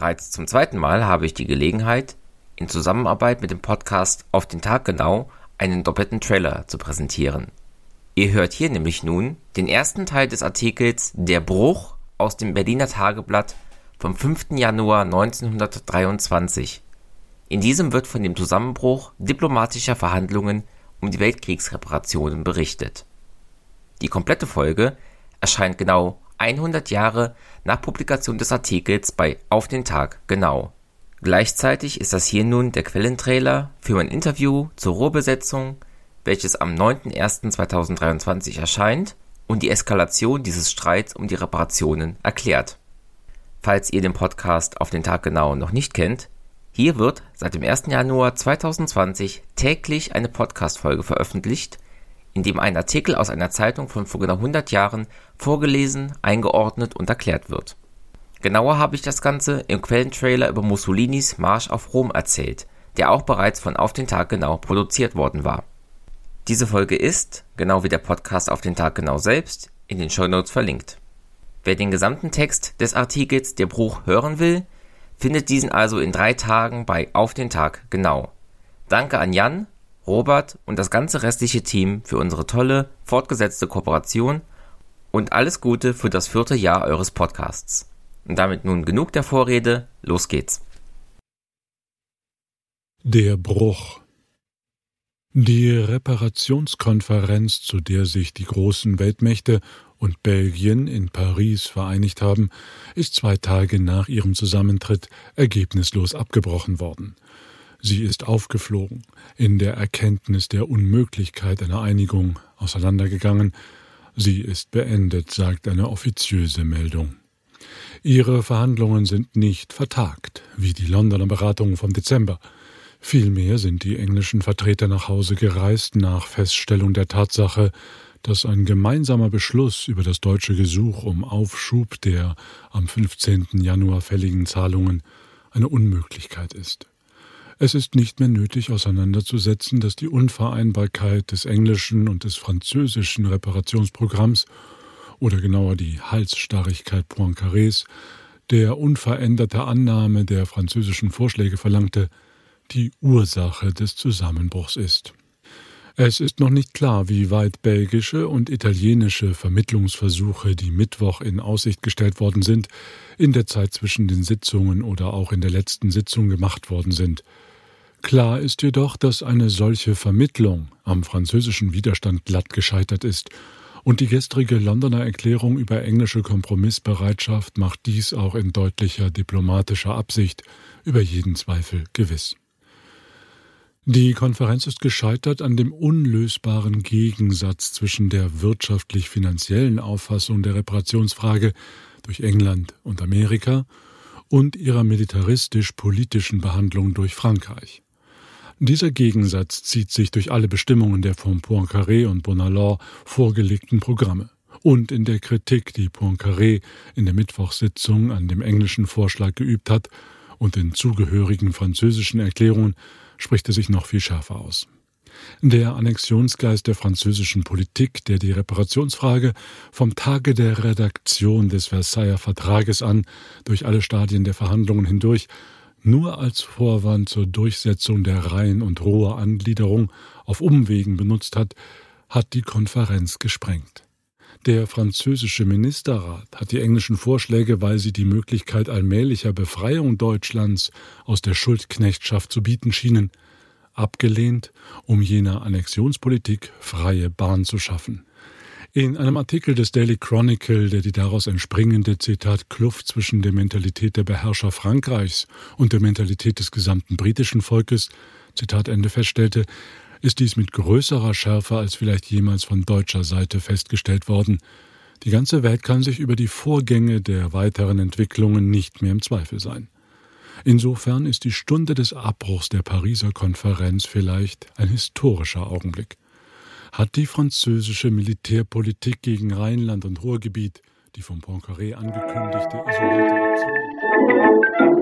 Bereits zum zweiten Mal habe ich die Gelegenheit, in Zusammenarbeit mit dem Podcast Auf den Tag genau einen doppelten Trailer zu präsentieren. Ihr hört hier nämlich nun den ersten Teil des Artikels Der Bruch aus dem Berliner Tageblatt vom 5. Januar 1923. In diesem wird von dem Zusammenbruch diplomatischer Verhandlungen um die Weltkriegsreparationen berichtet. Die komplette Folge erscheint genau 100 Jahre nach Publikation des Artikels bei Auf den Tag genau. Gleichzeitig ist das hier nun der Quellentrailer für mein Interview zur Ruhrbesetzung, welches am 9.01.2023 erscheint und die Eskalation dieses Streits um die Reparationen erklärt. Falls ihr den Podcast auf den Tag genau noch nicht kennt, hier wird seit dem 1. Januar 2020 täglich eine Podcast-Folge veröffentlicht, in dem ein Artikel aus einer Zeitung von vor genau 100 Jahren vorgelesen, eingeordnet und erklärt wird. Genauer habe ich das Ganze im Quellentrailer über Mussolinis Marsch auf Rom erzählt, der auch bereits von Auf den Tag genau produziert worden war. Diese Folge ist, genau wie der Podcast auf den Tag genau selbst, in den Show Notes verlinkt. Wer den gesamten Text des Artikels Der Bruch hören will, findet diesen also in drei Tagen bei Auf den Tag genau. Danke an Jan, Robert und das ganze restliche Team für unsere tolle, fortgesetzte Kooperation und alles Gute für das vierte Jahr eures Podcasts. Und damit nun genug der Vorrede, los geht's. Der Bruch Die Reparationskonferenz, zu der sich die großen Weltmächte und Belgien in Paris vereinigt haben, ist zwei Tage nach ihrem Zusammentritt ergebnislos abgebrochen worden. Sie ist aufgeflogen, in der Erkenntnis der Unmöglichkeit einer Einigung auseinandergegangen. Sie ist beendet, sagt eine offiziöse Meldung. Ihre Verhandlungen sind nicht vertagt, wie die Londoner Beratungen vom Dezember. Vielmehr sind die englischen Vertreter nach Hause gereist nach Feststellung der Tatsache, dass ein gemeinsamer Beschluss über das deutsche Gesuch um Aufschub der am 15. Januar fälligen Zahlungen eine Unmöglichkeit ist. Es ist nicht mehr nötig auseinanderzusetzen, dass die Unvereinbarkeit des englischen und des französischen Reparationsprogramms oder genauer die Halsstarrigkeit Poincarés, der unveränderte Annahme der französischen Vorschläge verlangte, die Ursache des Zusammenbruchs ist. Es ist noch nicht klar, wie weit belgische und italienische Vermittlungsversuche, die Mittwoch in Aussicht gestellt worden sind, in der Zeit zwischen den Sitzungen oder auch in der letzten Sitzung gemacht worden sind. Klar ist jedoch, dass eine solche Vermittlung am französischen Widerstand glatt gescheitert ist und die gestrige Londoner Erklärung über englische Kompromissbereitschaft macht dies auch in deutlicher diplomatischer Absicht über jeden Zweifel gewiss. Die Konferenz ist gescheitert an dem unlösbaren Gegensatz zwischen der wirtschaftlich-finanziellen Auffassung der Reparationsfrage durch England und Amerika und ihrer militaristisch-politischen Behandlung durch Frankreich. Dieser Gegensatz zieht sich durch alle Bestimmungen der von Poincaré und Bonalor vorgelegten Programme und in der Kritik, die Poincaré in der Mittwochssitzung an dem englischen Vorschlag geübt hat und in zugehörigen französischen Erklärungen spricht er sich noch viel schärfer aus. Der Annexionsgeist der französischen Politik, der die Reparationsfrage vom Tage der Redaktion des Versailler Vertrages an durch alle Stadien der Verhandlungen hindurch nur als Vorwand zur Durchsetzung der Reihen und roher Angliederung auf Umwegen benutzt hat, hat die Konferenz gesprengt. Der französische Ministerrat hat die englischen Vorschläge, weil sie die Möglichkeit allmählicher Befreiung Deutschlands aus der Schuldknechtschaft zu bieten schienen, abgelehnt, um jener Annexionspolitik freie Bahn zu schaffen. In einem Artikel des Daily Chronicle, der die daraus entspringende Zitat Kluft zwischen der Mentalität der Beherrscher Frankreichs und der Mentalität des gesamten britischen Volkes Zitat Ende feststellte, ist dies mit größerer Schärfe als vielleicht jemals von deutscher Seite festgestellt worden. Die ganze Welt kann sich über die Vorgänge der weiteren Entwicklungen nicht mehr im Zweifel sein. Insofern ist die Stunde des Abbruchs der Pariser Konferenz vielleicht ein historischer Augenblick hat die französische Militärpolitik gegen Rheinland und Ruhrgebiet die von Poincaré angekündigte isolierte Aktion